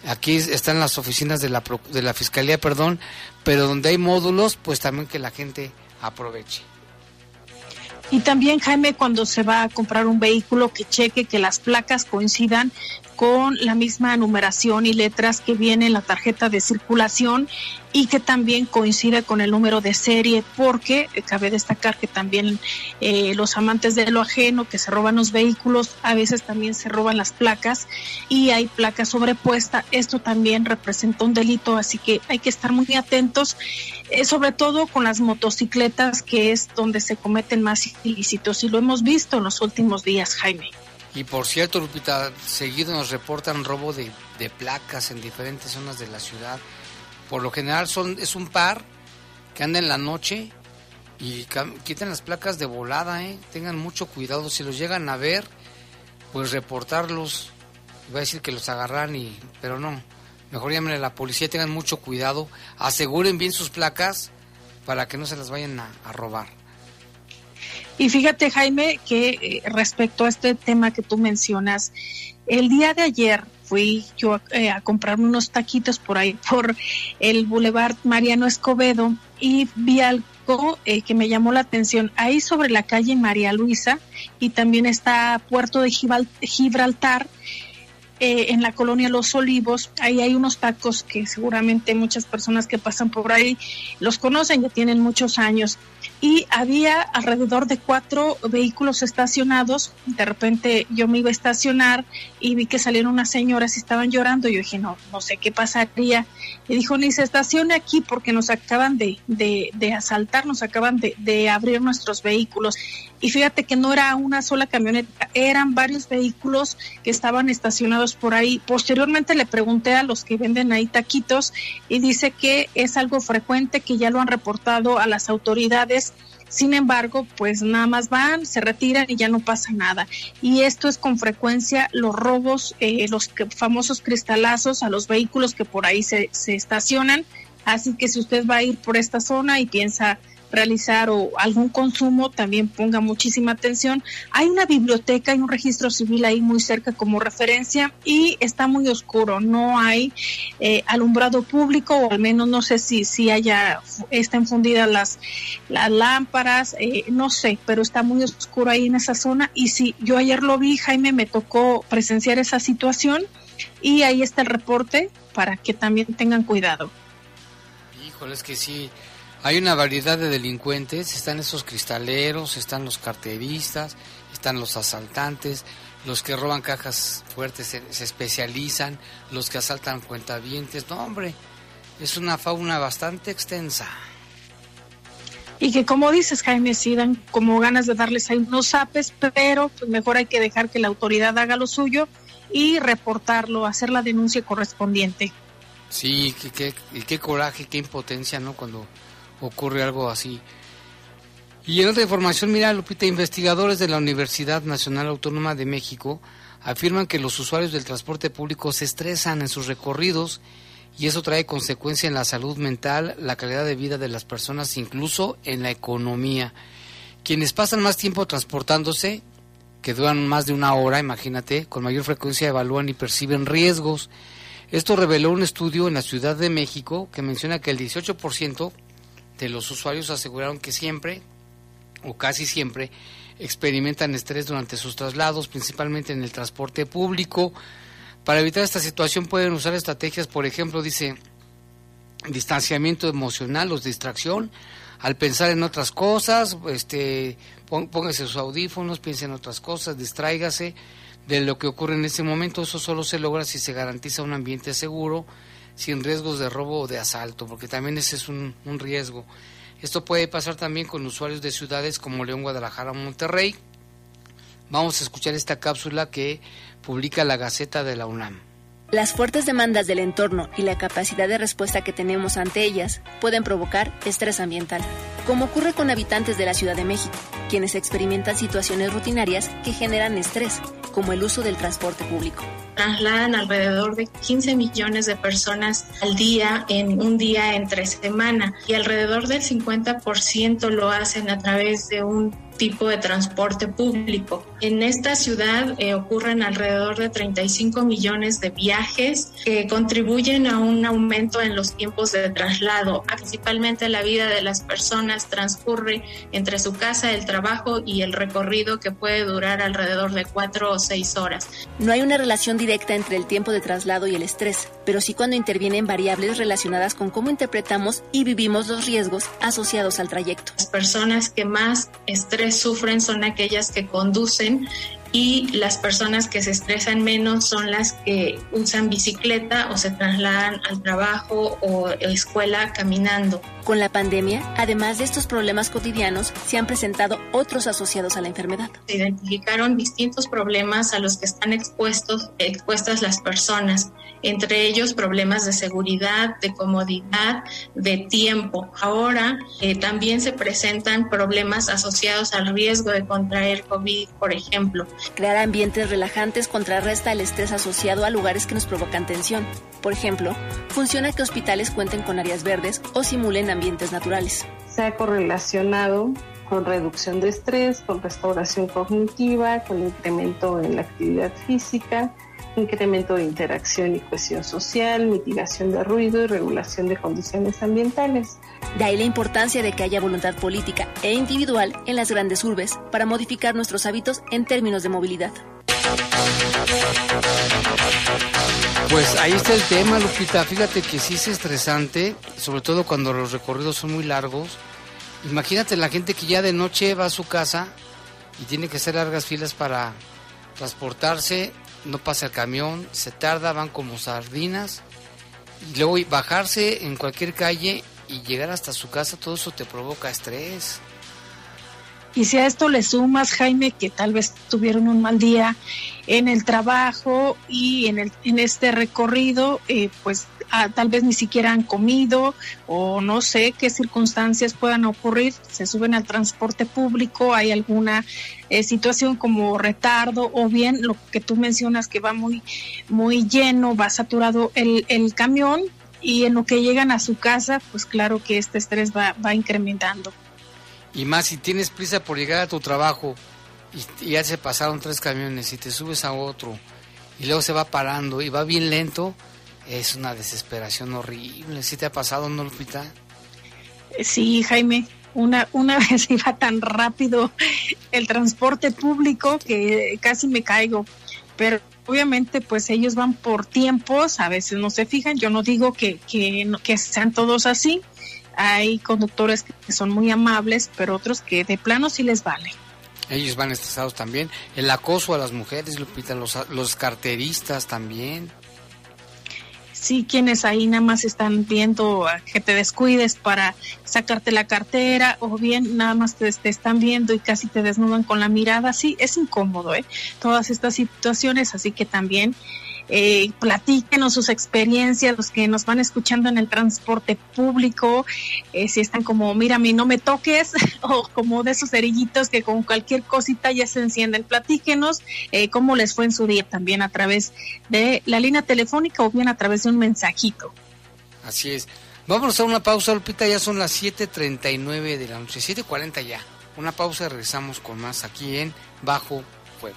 Aquí están las oficinas de la, de la Fiscalía, perdón, pero donde hay módulos, pues también que la gente aproveche. Y también, Jaime, cuando se va a comprar un vehículo, que cheque que las placas coincidan con la misma numeración y letras que viene en la tarjeta de circulación y que también coincide con el número de serie, porque eh, cabe destacar que también eh, los amantes de lo ajeno que se roban los vehículos, a veces también se roban las placas y hay placas sobrepuesta. Esto también representa un delito, así que hay que estar muy atentos, eh, sobre todo con las motocicletas, que es donde se cometen más ilícitos y lo hemos visto en los últimos días, Jaime. Y por cierto, Lupita, seguido nos reportan robo de, placas en diferentes zonas de la ciudad. Por lo general son es un par que anda en la noche y quiten las placas de volada, ¿eh? Tengan mucho cuidado. Si los llegan a ver, pues reportarlos. Iba a decir que los agarran, y, pero no. Mejor llamen a la policía, tengan mucho cuidado. Aseguren bien sus placas para que no se las vayan a robar. Y fíjate, Jaime, que eh, respecto a este tema que tú mencionas, el día de ayer fui yo eh, a comprarme unos taquitos por ahí, <laughs> por el Boulevard Mariano Escobedo, y vi algo eh, que me llamó la atención. Ahí sobre la calle María Luisa, y también está Puerto de Gibraltar, eh, en la colonia Los Olivos, ahí hay unos tacos que seguramente muchas personas que pasan por ahí los conocen, ya tienen muchos años. Y había alrededor de cuatro vehículos estacionados. De repente yo me iba a estacionar y vi que salieron unas señoras y estaban llorando. Yo dije, no, no sé qué pasaría. Y dijo, ni se estacione aquí porque nos acaban de, de, de asaltar, nos acaban de, de abrir nuestros vehículos. Y fíjate que no era una sola camioneta, eran varios vehículos que estaban estacionados por ahí. Posteriormente le pregunté a los que venden ahí taquitos y dice que es algo frecuente, que ya lo han reportado a las autoridades. Sin embargo, pues nada más van, se retiran y ya no pasa nada. Y esto es con frecuencia los robos, eh, los famosos cristalazos a los vehículos que por ahí se, se estacionan. Así que si usted va a ir por esta zona y piensa realizar o algún consumo, también ponga muchísima atención. Hay una biblioteca y un registro civil ahí muy cerca como referencia y está muy oscuro, no hay eh, alumbrado público o al menos no sé si, si haya, están fundidas las, las lámparas, eh, no sé, pero está muy oscuro ahí en esa zona y si yo ayer lo vi, Jaime, me tocó presenciar esa situación y ahí está el reporte para que también tengan cuidado. Híjole, es que sí, hay una variedad de delincuentes, están esos cristaleros, están los carteristas, están los asaltantes, los que roban cajas fuertes se, se especializan, los que asaltan cuentavientes, no hombre, es una fauna bastante extensa. Y que como dices, Jaime, sí dan como ganas de darles ahí unos zapes, pero pues mejor hay que dejar que la autoridad haga lo suyo y reportarlo, hacer la denuncia correspondiente. Sí, qué, qué, y qué coraje, qué impotencia, ¿no? Cuando ocurre algo así. Y en otra información, mira, Lupita, investigadores de la Universidad Nacional Autónoma de México afirman que los usuarios del transporte público se estresan en sus recorridos y eso trae consecuencia en la salud mental, la calidad de vida de las personas, incluso en la economía. Quienes pasan más tiempo transportándose, que duran más de una hora, imagínate, con mayor frecuencia evalúan y perciben riesgos. Esto reveló un estudio en la Ciudad de México que menciona que el 18% de los usuarios aseguraron que siempre o casi siempre experimentan estrés durante sus traslados, principalmente en el transporte público. Para evitar esta situación pueden usar estrategias, por ejemplo, dice distanciamiento emocional o distracción, al pensar en otras cosas, este, póngase sus audífonos, piense en otras cosas, distráigase de lo que ocurre en ese momento. Eso solo se logra si se garantiza un ambiente seguro, sin riesgos de robo o de asalto, porque también ese es un, riesgo. Esto puede pasar también con usuarios de ciudades como León, Guadalajara o Monterrey. Vamos a escuchar esta cápsula que publica la Gaceta de la UNAM. Las fuertes demandas del entorno y la capacidad de respuesta que tenemos ante ellas pueden provocar estrés ambiental, como ocurre con habitantes de la Ciudad de México, quienes experimentan situaciones rutinarias que generan estrés, como el uso del transporte público. Trasladan alrededor de 15 millones de personas al día en un día entre semana y alrededor del 50% lo hacen a través de un tipo de transporte público. En esta ciudad eh, ocurren alrededor de 35 millones de viajes que contribuyen a un aumento en los tiempos de traslado. Principalmente la vida de las personas transcurre entre su casa, el trabajo y el recorrido que puede durar alrededor de cuatro o seis horas. No hay una relación directa entre el tiempo de traslado y el estrés, pero sí cuando intervienen variables relacionadas con cómo interpretamos y vivimos los riesgos asociados al trayecto. Las personas que más estrés sufren son aquellas que conducen y las personas que se estresan menos son las que usan bicicleta o se trasladan al trabajo o escuela caminando. Con la pandemia, además de estos problemas cotidianos, se han presentado otros asociados a la enfermedad. Se identificaron distintos problemas a los que están expuestos, expuestas las personas, entre ellos problemas de seguridad, de comodidad, de tiempo. Ahora eh, también se presentan problemas asociados al riesgo de contraer COVID, por ejemplo. Crear ambientes relajantes contrarresta el estrés asociado a lugares que nos provocan tensión. Por ejemplo, funciona que hospitales cuenten con áreas verdes o simulen ambientes naturales. Se ha correlacionado con reducción de estrés, con restauración cognitiva, con incremento en la actividad física, incremento de interacción y cohesión social, mitigación de ruido y regulación de condiciones ambientales. De ahí la importancia de que haya voluntad política e individual en las grandes urbes para modificar nuestros hábitos en términos de movilidad. Pues ahí está el tema, Lupita. Fíjate que sí es estresante, sobre todo cuando los recorridos son muy largos. Imagínate la gente que ya de noche va a su casa y tiene que hacer largas filas para transportarse, no pasa el camión, se tarda, van como sardinas, y luego bajarse en cualquier calle y llegar hasta su casa, todo eso te provoca estrés. Y si a esto le sumas, Jaime, que tal vez tuvieron un mal día en el trabajo y en, el, en este recorrido, eh, pues tal vez ni siquiera han comido o no sé qué circunstancias puedan ocurrir, se suben al transporte público, hay alguna eh, situación como retardo o bien lo que tú mencionas que va muy, muy lleno, va saturado el, el camión y en lo que llegan a su casa, pues claro que este estrés va, va incrementando. Y más si tienes prisa por llegar a tu trabajo y ya se pasaron tres camiones y te subes a otro y luego se va parando y va bien lento, es una desesperación horrible. ¿Sí te ha pasado, no, Lupita? Sí, Jaime, una, una <laughs> vez iba tan rápido el transporte público que casi me caigo, pero obviamente pues ellos van por tiempos, a veces no se fijan, yo no digo que, que, que sean todos así, hay conductores que son muy amables, pero otros que de plano sí les vale. Ellos van estresados también. El acoso a las mujeres, Lupita, los, los carteristas también. Sí, quienes ahí nada más están viendo a que te descuides para sacarte la cartera o bien nada más te, te están viendo y casi te desnudan con la mirada. Sí, es incómodo, ¿eh? Todas estas situaciones, así que también eh, platíquenos sus experiencias, los que nos van escuchando en el transporte público, eh, si están como, mira, a mí no me toques, <laughs> o como de esos cerillitos que con cualquier cosita ya se encienden. Platíquenos eh, cómo les fue en su día también a través de la línea telefónica o bien a través de un mensajito. Así es. Vamos a una pausa, Lupita, ya son las 7.39 de la noche, 7.40 ya. Una pausa regresamos con más aquí en Bajo Fuego.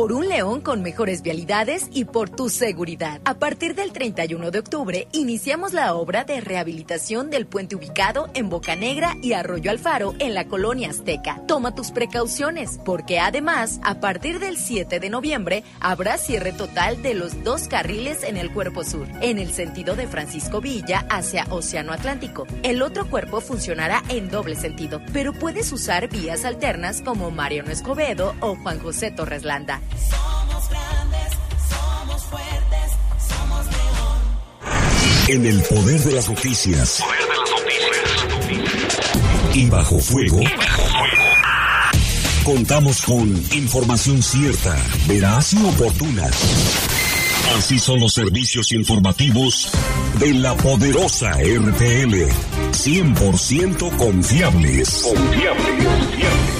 Por un León con mejores vialidades y por tu seguridad. A partir del 31 de octubre iniciamos la obra de rehabilitación del puente ubicado en Boca Negra y Arroyo Alfaro en la colonia Azteca. Toma tus precauciones porque además a partir del 7 de noviembre habrá cierre total de los dos carriles en el cuerpo sur, en el sentido de Francisco Villa hacia Océano Atlántico. El otro cuerpo funcionará en doble sentido, pero puedes usar vías alternas como Mariano Escobedo o Juan José Torres Landa. Somos grandes, somos fuertes, somos león. En el poder de las noticias. Y bajo fuego. Contamos con información cierta, veraz y oportuna. Así son los servicios informativos de la poderosa RTL. 100% confiables. Confiables.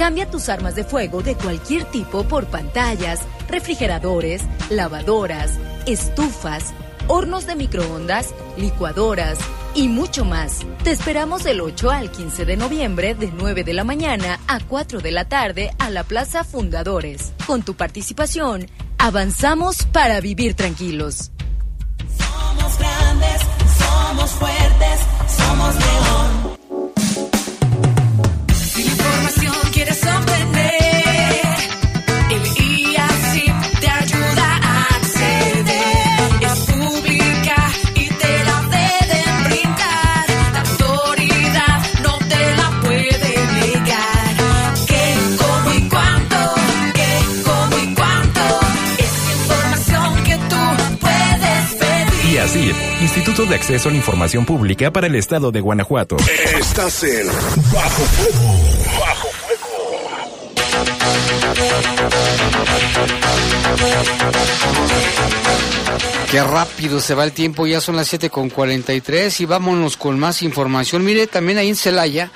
Cambia tus armas de fuego de cualquier tipo por pantallas, refrigeradores, lavadoras, estufas, hornos de microondas, licuadoras y mucho más. Te esperamos del 8 al 15 de noviembre de 9 de la mañana a 4 de la tarde a la Plaza Fundadores. Con tu participación, avanzamos para vivir tranquilos. Somos grandes, somos fuertes, somos león. Instituto de Acceso a la Información Pública para el Estado de Guanajuato. Estás en Bajo. Bajo Qué rápido se va el tiempo, ya son las 7 con 43 y vámonos con más información. Mire, también ahí en Celaya,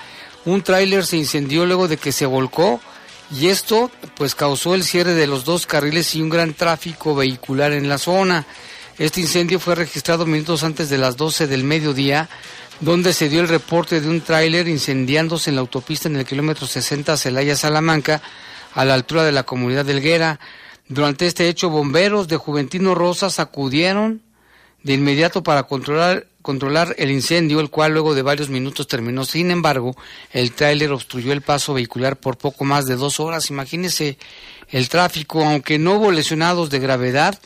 un tráiler se incendió luego de que se volcó y esto pues causó el cierre de los dos carriles y un gran tráfico vehicular en la zona. Este incendio fue registrado minutos antes de las 12 del mediodía, donde se dio el reporte de un tráiler incendiándose en la autopista en el kilómetro 60 Celaya-Salamanca, a la altura de la comunidad de Helguera. Durante este hecho, bomberos de Juventino Rosas acudieron de inmediato para controlar, controlar el incendio, el cual luego de varios minutos terminó. Sin embargo, el tráiler obstruyó el paso vehicular por poco más de dos horas. Imagínese el tráfico, aunque no hubo lesionados de gravedad,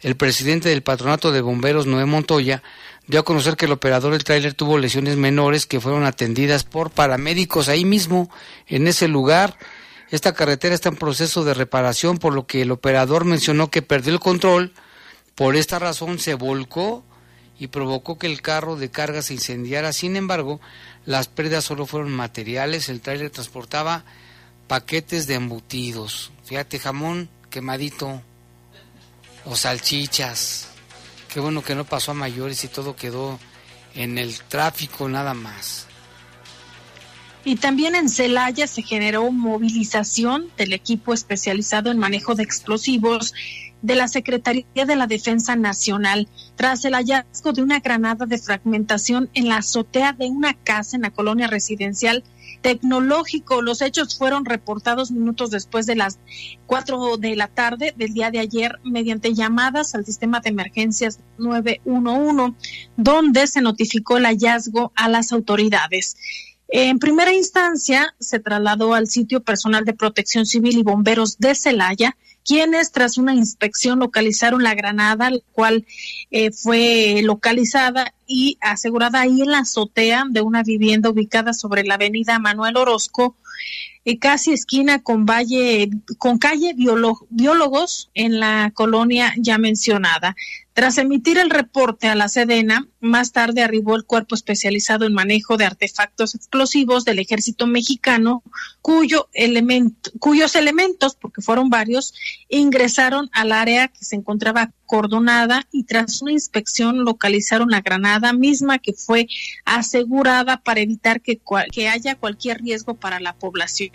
el presidente del patronato de bomberos, Noé Montoya, dio a conocer que el operador del tráiler tuvo lesiones menores que fueron atendidas por paramédicos ahí mismo, en ese lugar. Esta carretera está en proceso de reparación, por lo que el operador mencionó que perdió el control. Por esta razón se volcó y provocó que el carro de carga se incendiara. Sin embargo, las pérdidas solo fueron materiales. El tráiler transportaba paquetes de embutidos. Fíjate, jamón quemadito o salchichas. Qué bueno que no pasó a mayores y todo quedó en el tráfico nada más. Y también en Celaya se generó movilización del equipo especializado en manejo de explosivos de la Secretaría de la Defensa Nacional tras el hallazgo de una granada de fragmentación en la azotea de una casa en la colonia residencial tecnológico. Los hechos fueron reportados minutos después de las cuatro de la tarde del día de ayer mediante llamadas al sistema de emergencias 911, donde se notificó el hallazgo a las autoridades. En primera instancia, se trasladó al sitio personal de protección civil y bomberos de Celaya, quienes tras una inspección localizaron la granada, la cual eh, fue localizada y asegurada ahí en la azotea de una vivienda ubicada sobre la avenida Manuel Orozco, eh, casi esquina con Valle, con calle Biólogos en la colonia ya mencionada. Tras emitir el reporte a la Sedena, más tarde arribó el cuerpo especializado en manejo de artefactos explosivos del ejército mexicano, cuyo elemento, cuyos elementos, porque fueron varios, ingresaron al área que se encontraba cordonada y tras una inspección localizaron la granada misma que fue asegurada para evitar que, cual- que haya cualquier riesgo para la población.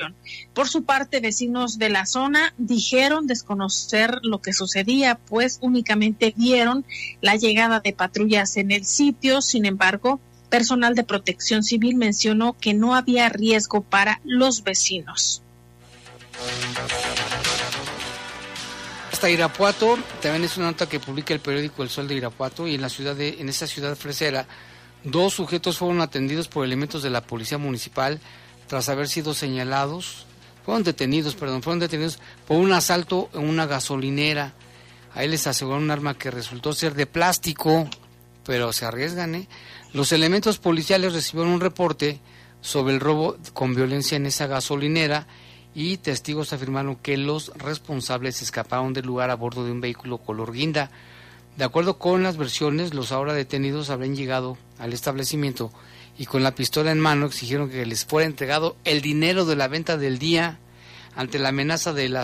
Por su parte, vecinos de la zona dijeron desconocer lo que sucedía, pues únicamente vieron la llegada de patrullas en el sitio. Sin embargo, personal de protección civil mencionó que no había riesgo para los vecinos. Hasta Irapuato, también es una nota que publica el periódico El Sol de Irapuato y en la ciudad de, en esa ciudad fresera, dos sujetos fueron atendidos por elementos de la policía municipal tras haber sido señalados, fueron detenidos, perdón, fueron detenidos por un asalto en una gasolinera. Ahí les aseguraron un arma que resultó ser de plástico, pero se arriesgan, ¿eh? Los elementos policiales recibieron un reporte sobre el robo con violencia en esa gasolinera y testigos afirmaron que los responsables escaparon del lugar a bordo de un vehículo color guinda. De acuerdo con las versiones, los ahora detenidos habrían llegado al establecimiento y con la pistola en mano exigieron que les fuera entregado el dinero de la venta del día. Ante la amenaza de,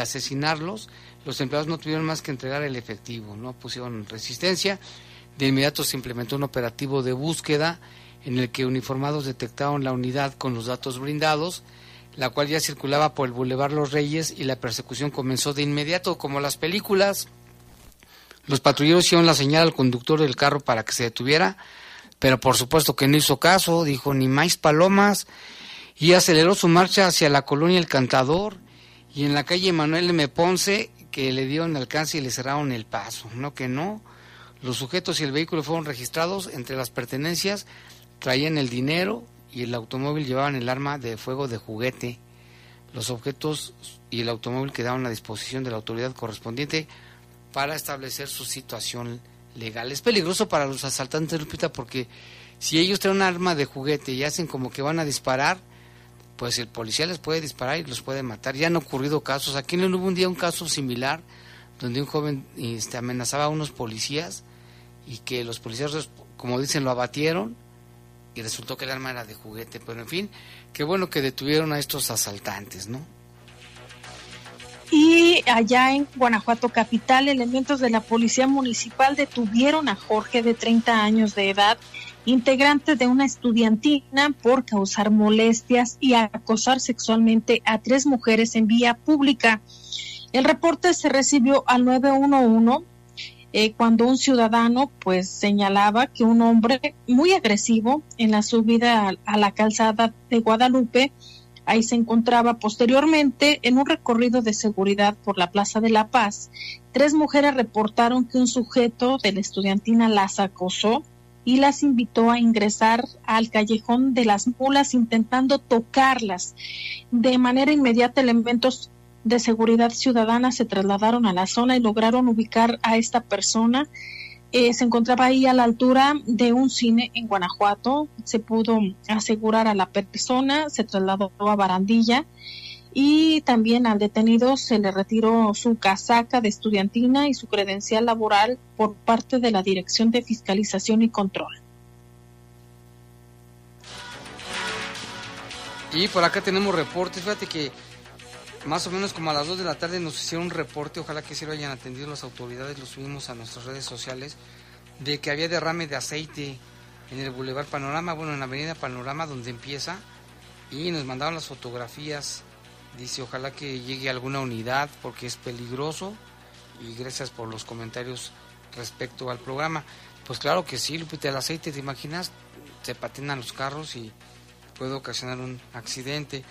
asesinarlos, los empleados no tuvieron más que entregar el efectivo, no pusieron resistencia. De inmediato se implementó un operativo de búsqueda en el que uniformados detectaron la unidad con los datos brindados, la cual ya circulaba por el Boulevard Los Reyes y la persecución comenzó de inmediato, como las películas. Los patrulleros hicieron la señal al conductor del carro para que se detuviera, pero por supuesto que no hizo caso, dijo ni más palomas, y aceleró su marcha hacia la colonia El Cantador y en la calle Manuel M. Ponce, que le dieron alcance y le cerraron el paso. No que no. Los sujetos y el vehículo fueron registrados. Entre las pertenencias traían el dinero y el automóvil llevaban el arma de fuego de juguete. Los objetos y el automóvil quedaron a disposición de la autoridad correspondiente para establecer su situación legal. Es peligroso para los asaltantes, Lupita, porque si ellos traen un arma de juguete y hacen como que van a disparar, pues el policía les puede disparar y los puede matar. Ya han ocurrido casos. Aquí en hubo un día un caso similar donde un joven este, amenazaba a unos policías y que los policías, como dicen, lo abatieron y resultó que el arma era de juguete. Pero en fin, qué bueno que detuvieron a estos asaltantes, ¿no? Y allá en Guanajuato capital, elementos de la policía municipal detuvieron a Jorge de 30 años de edad, integrante de una estudiantina, por causar molestias y acosar sexualmente a tres mujeres en vía pública. El reporte se recibió al 911 eh, cuando un ciudadano pues señalaba que un hombre muy agresivo en la subida a, a la calzada de Guadalupe Ahí se encontraba posteriormente en un recorrido de seguridad por la Plaza de la Paz. Tres mujeres reportaron que un sujeto de la estudiantina las acosó y las invitó a ingresar al callejón de las mulas intentando tocarlas. De manera inmediata elementos de seguridad ciudadana se trasladaron a la zona y lograron ubicar a esta persona. Eh, se encontraba ahí a la altura de un cine en Guanajuato. Se pudo asegurar a la persona, se trasladó a Barandilla y también al detenido se le retiró su casaca de estudiantina y su credencial laboral por parte de la Dirección de Fiscalización y Control. Y por acá tenemos reportes, fíjate que más o menos como a las 2 de la tarde nos hicieron un reporte, ojalá que sí lo hayan atendido las autoridades, lo subimos a nuestras redes sociales, de que había derrame de aceite en el Boulevard Panorama, bueno, en la Avenida Panorama donde empieza, y nos mandaron las fotografías, dice ojalá que llegue alguna unidad porque es peligroso, y gracias por los comentarios respecto al programa. Pues claro que sí, Lupita, el aceite, ¿te imaginas? Se patinan los carros y puede ocasionar un accidente.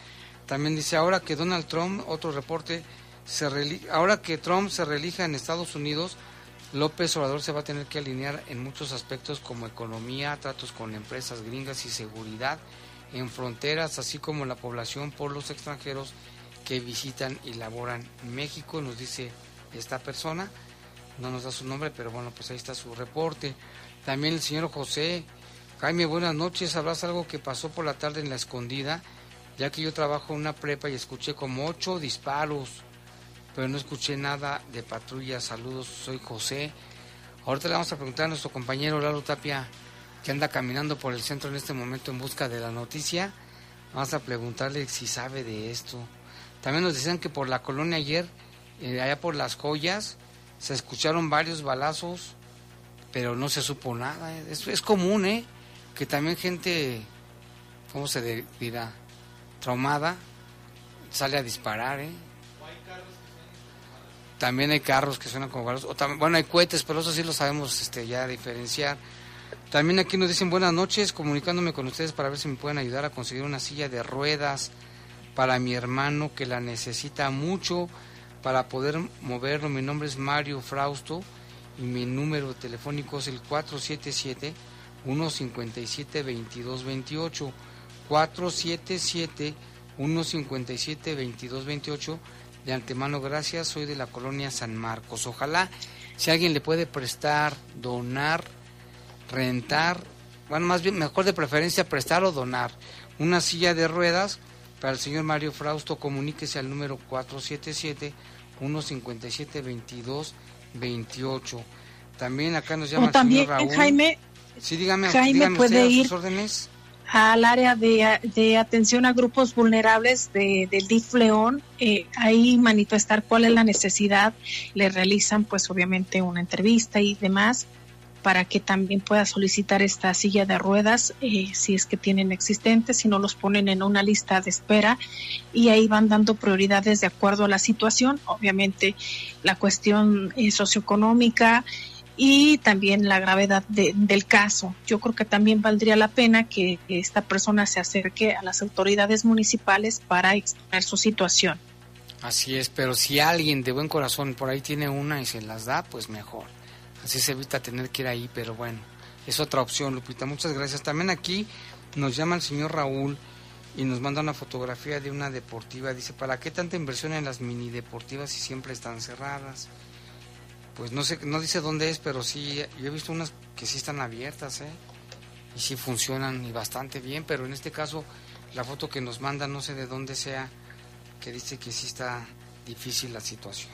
También dice, ahora que Donald Trump, otro reporte, se ahora que Trump se reelija en Estados Unidos, López Obrador se va a tener que alinear en muchos aspectos como economía, tratos con empresas gringas y seguridad en fronteras, así como la población por los extranjeros que visitan y laboran México, nos dice esta persona, no nos da su nombre, pero bueno, pues ahí está su reporte. También el señor José, Jaime, buenas noches, sabrás algo que pasó por la tarde en la escondida, ya que yo trabajo en una prepa y escuché como ocho disparos, pero no escuché nada de patrulla. Saludos, soy José. Ahorita le vamos a preguntar a nuestro compañero Lalo Tapia, que anda caminando por el centro en este momento en busca de la noticia. Vamos a preguntarle si sabe de esto. También nos decían que por la colonia ayer, eh, allá por las joyas, se escucharon varios balazos, pero no se supo nada. Es, es común, ¿eh? Que también gente, ¿cómo se dirá? Traumada, sale a disparar, ¿eh? También hay carros que suenan como balazos. O bueno, hay cohetes, pero eso sí lo sabemos este, ya diferenciar. También aquí nos dicen buenas noches, comunicándome con ustedes para ver si me pueden ayudar a conseguir una silla de ruedas para mi hermano que la necesita mucho para poder moverlo. Mi nombre es Mario Frausto y mi número telefónico es el 477 157 2228 477 157 2228 de antemano gracias soy de la colonia San Marcos. Ojalá si alguien le puede prestar donar rentar bueno más bien mejor de preferencia prestar o donar una silla de ruedas para el señor Mario Frausto comuníquese al número 477 157 2228 también acá nos llama O también, el señor Raúl. Jaime, Sí, dígame, Jaime dígame puede usted a ir sus órdenes. Al área de, de atención a grupos vulnerables de, del DIF León, eh, ahí manifestar cuál es la necesidad, le realizan pues obviamente una entrevista y demás para que también pueda solicitar esta silla de ruedas eh, si es que tienen existentes, si no los ponen en una lista de espera y ahí van dando prioridades de acuerdo a la situación, obviamente la cuestión eh, socioeconómica y también la gravedad de- del caso. Yo creo que también valdría la pena que esta persona se acerque a las autoridades municipales para exponer su situación. Así es, pero si alguien de buen corazón por ahí tiene una y se las da, pues mejor. Así se evita tener que ir ahí, pero bueno, es otra opción, Lupita. Muchas gracias. También aquí nos llama el señor Raúl y nos manda una fotografía de una deportiva. Dice, ¿para qué tanta inversión en las mini deportivas si siempre están cerradas? Pues no sé, no dice dónde es, pero sí, yo he visto unas que sí están abiertas, ¿eh? Y sí funcionan y bastante bien, pero en este caso la foto que nos manda, no sé de dónde sea, que dice que sí está difícil la situación.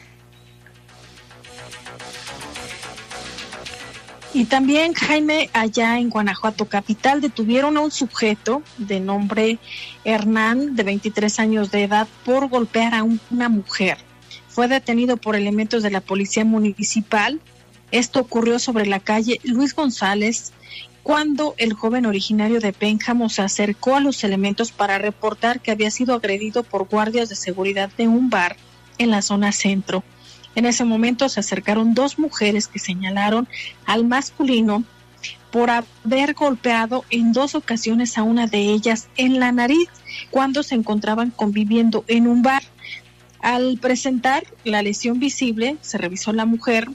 Y también, Jaime, allá en Guanajuato capital, detuvieron a un sujeto de nombre Hernán, de 23 años de edad, por golpear a un- una mujer. Fue detenido por elementos de la policía municipal. Esto ocurrió sobre la calle Luis González, cuando el joven originario de Pénjamo se acercó a los elementos para reportar que había sido agredido por guardias de seguridad de un bar en la zona centro. En ese momento se acercaron dos mujeres que señalaron al masculino por haber golpeado en dos ocasiones a una de ellas en la nariz cuando se encontraban conviviendo en un bar. Al presentar la lesión visible, se revisó la mujer,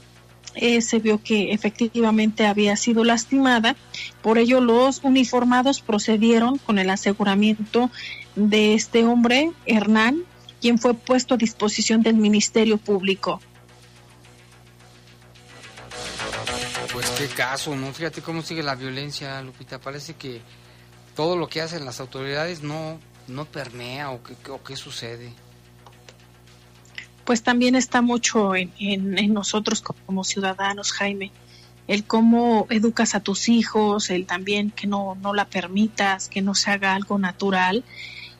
eh, se vio que efectivamente había sido lastimada. Por ello, los uniformados procedieron con el aseguramiento de este hombre, Hernán, quien fue puesto a disposición del Ministerio Público. Pues qué caso, ¿no? Fíjate cómo sigue la violencia, Lupita. Parece que todo lo que hacen las autoridades no, no permea o qué, o qué sucede. Pues también está mucho en, en- en nosotros como ciudadanos, Jaime. El cómo educas a tus hijos, el también que no, no la permitas, que no se haga algo natural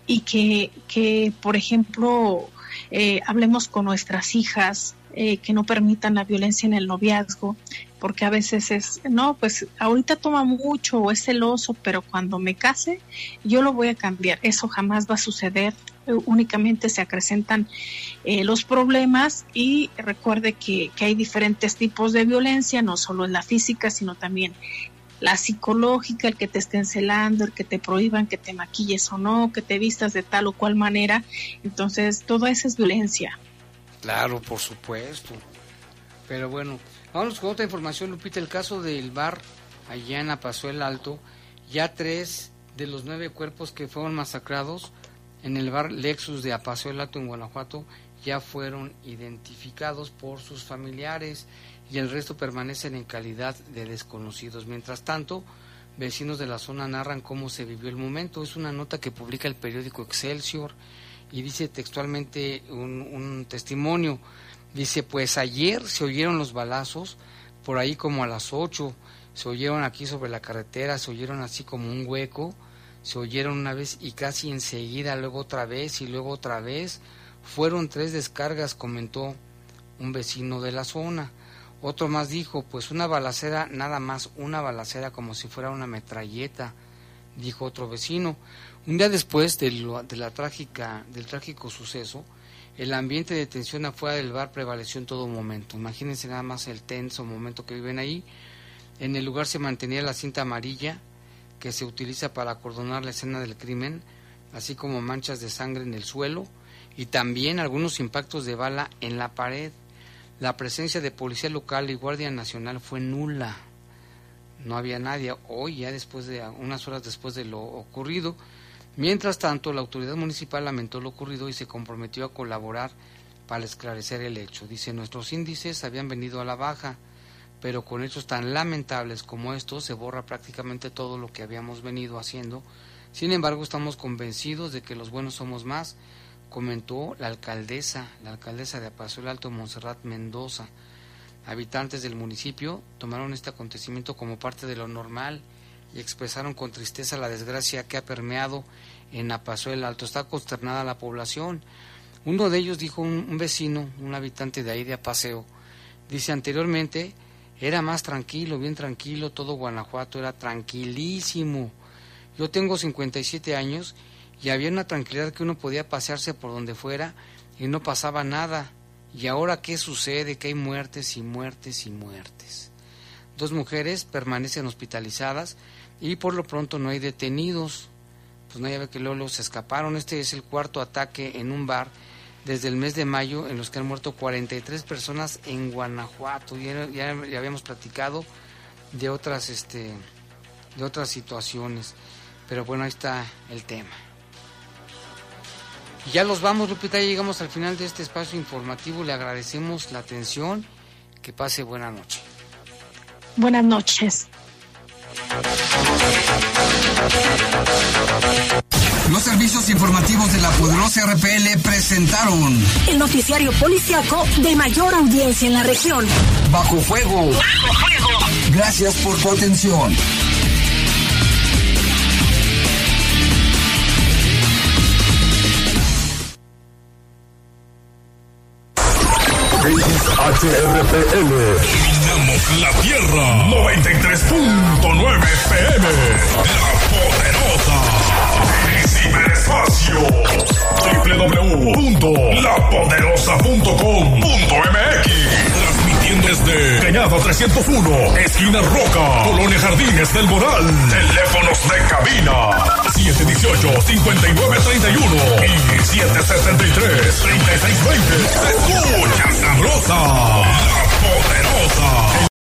y que, que por ejemplo, eh, hablemos con nuestras hijas, eh, que no permitan la violencia en el noviazgo, porque a veces es, no, pues ahorita toma mucho o es celoso, pero cuando me case, yo lo voy a cambiar. Eso jamás va a suceder. Únicamente se acrecentan eh, los problemas y recuerde que, que hay diferentes tipos de violencia, no solo en la física, sino también la psicológica, el que te estén celando, el que te prohíban que te maquilles o no, que te vistas de tal o cual manera. Entonces, todo eso es violencia. Claro, por supuesto. Pero bueno, vamos con otra información, Lupita. El caso del bar allá en el Alto, ya tres de los nueve cuerpos que fueron masacrados en el bar Lexus de Alto en Guanajuato ya fueron identificados por sus familiares y el resto permanecen en calidad de desconocidos. Mientras tanto, vecinos de la zona narran cómo se vivió el momento. Es una nota que publica el periódico Excelsior y dice textualmente un, un testimonio. Dice, pues ayer se oyeron los balazos, por ahí como a las 8, se oyeron aquí sobre la carretera, se oyeron así como un hueco, se oyeron una vez y casi enseguida, luego otra vez y luego otra vez. Fueron tres descargas, comentó un vecino de la zona. Otro más dijo, pues una balacera, nada más una balacera como si fuera una metralleta, dijo otro vecino. Un día después de, lo- de la trágica, del trágico suceso, el ambiente de tensión afuera del bar prevaleció en todo momento. Imagínense nada más el tenso momento que viven ahí. En el lugar se mantenía la cinta amarilla que se utiliza para acordonar la escena del crimen, así como manchas de sangre en el suelo y también algunos impactos de bala en la pared. La presencia de policía local y guardia nacional fue nula. No había nadie. Hoy, ya después de unas horas después de lo ocurrido, Mientras tanto, la autoridad municipal lamentó lo ocurrido y se comprometió a colaborar para esclarecer el hecho. Dice, nuestros índices habían venido a la baja, pero con hechos tan lamentables como estos se borra prácticamente todo lo que habíamos venido haciendo. Sin embargo, estamos convencidos de que los buenos somos más, comentó la alcaldesa, la alcaldesa de Apaso el Alto, Montserrat Mendoza. Habitantes del municipio tomaron este acontecimiento como parte de lo normal y expresaron con tristeza la desgracia que ha permeado en Apasó el Alto. Está consternada la población. Uno de ellos dijo un, un vecino, un habitante de ahí de Apaseo, dice anteriormente era más tranquilo, bien tranquilo, todo Guanajuato era tranquilísimo. Yo tengo 57 años y había una tranquilidad que uno podía pasearse por donde fuera y no pasaba nada. ¿Y ahora qué sucede? Que hay muertes y muertes y muertes. Dos mujeres permanecen hospitalizadas y por lo pronto no hay detenidos. Pues no, ve que luego se escaparon. Este es el cuarto ataque en un bar desde el mes de mayo en los que han muerto 43 personas en Guanajuato. Ya, habíamos platicado de otras, este, de otras situaciones. Pero bueno, ahí está el tema. Y ya los vamos, Lupita, ya llegamos al final de este espacio informativo. Le agradecemos la atención. Que pase buena noche. Buenas noches. Los servicios informativos de la poderosa RPL presentaron El noticiario policiaco de mayor audiencia en la región. Bajo Fuego. Gracias por tu atención. HRPL. Eliminamos la Tierra. 93.9 FM. La Poderosa. Ciberespacio. www.lapoderosa.com.mx. Transmitiendo desde Cañada 301, esquina Roca, Colonia Jardines del Moral. Teléfonos de cabina 718-5931 y 763-3620. Se escucha sabrosa, la poderosa.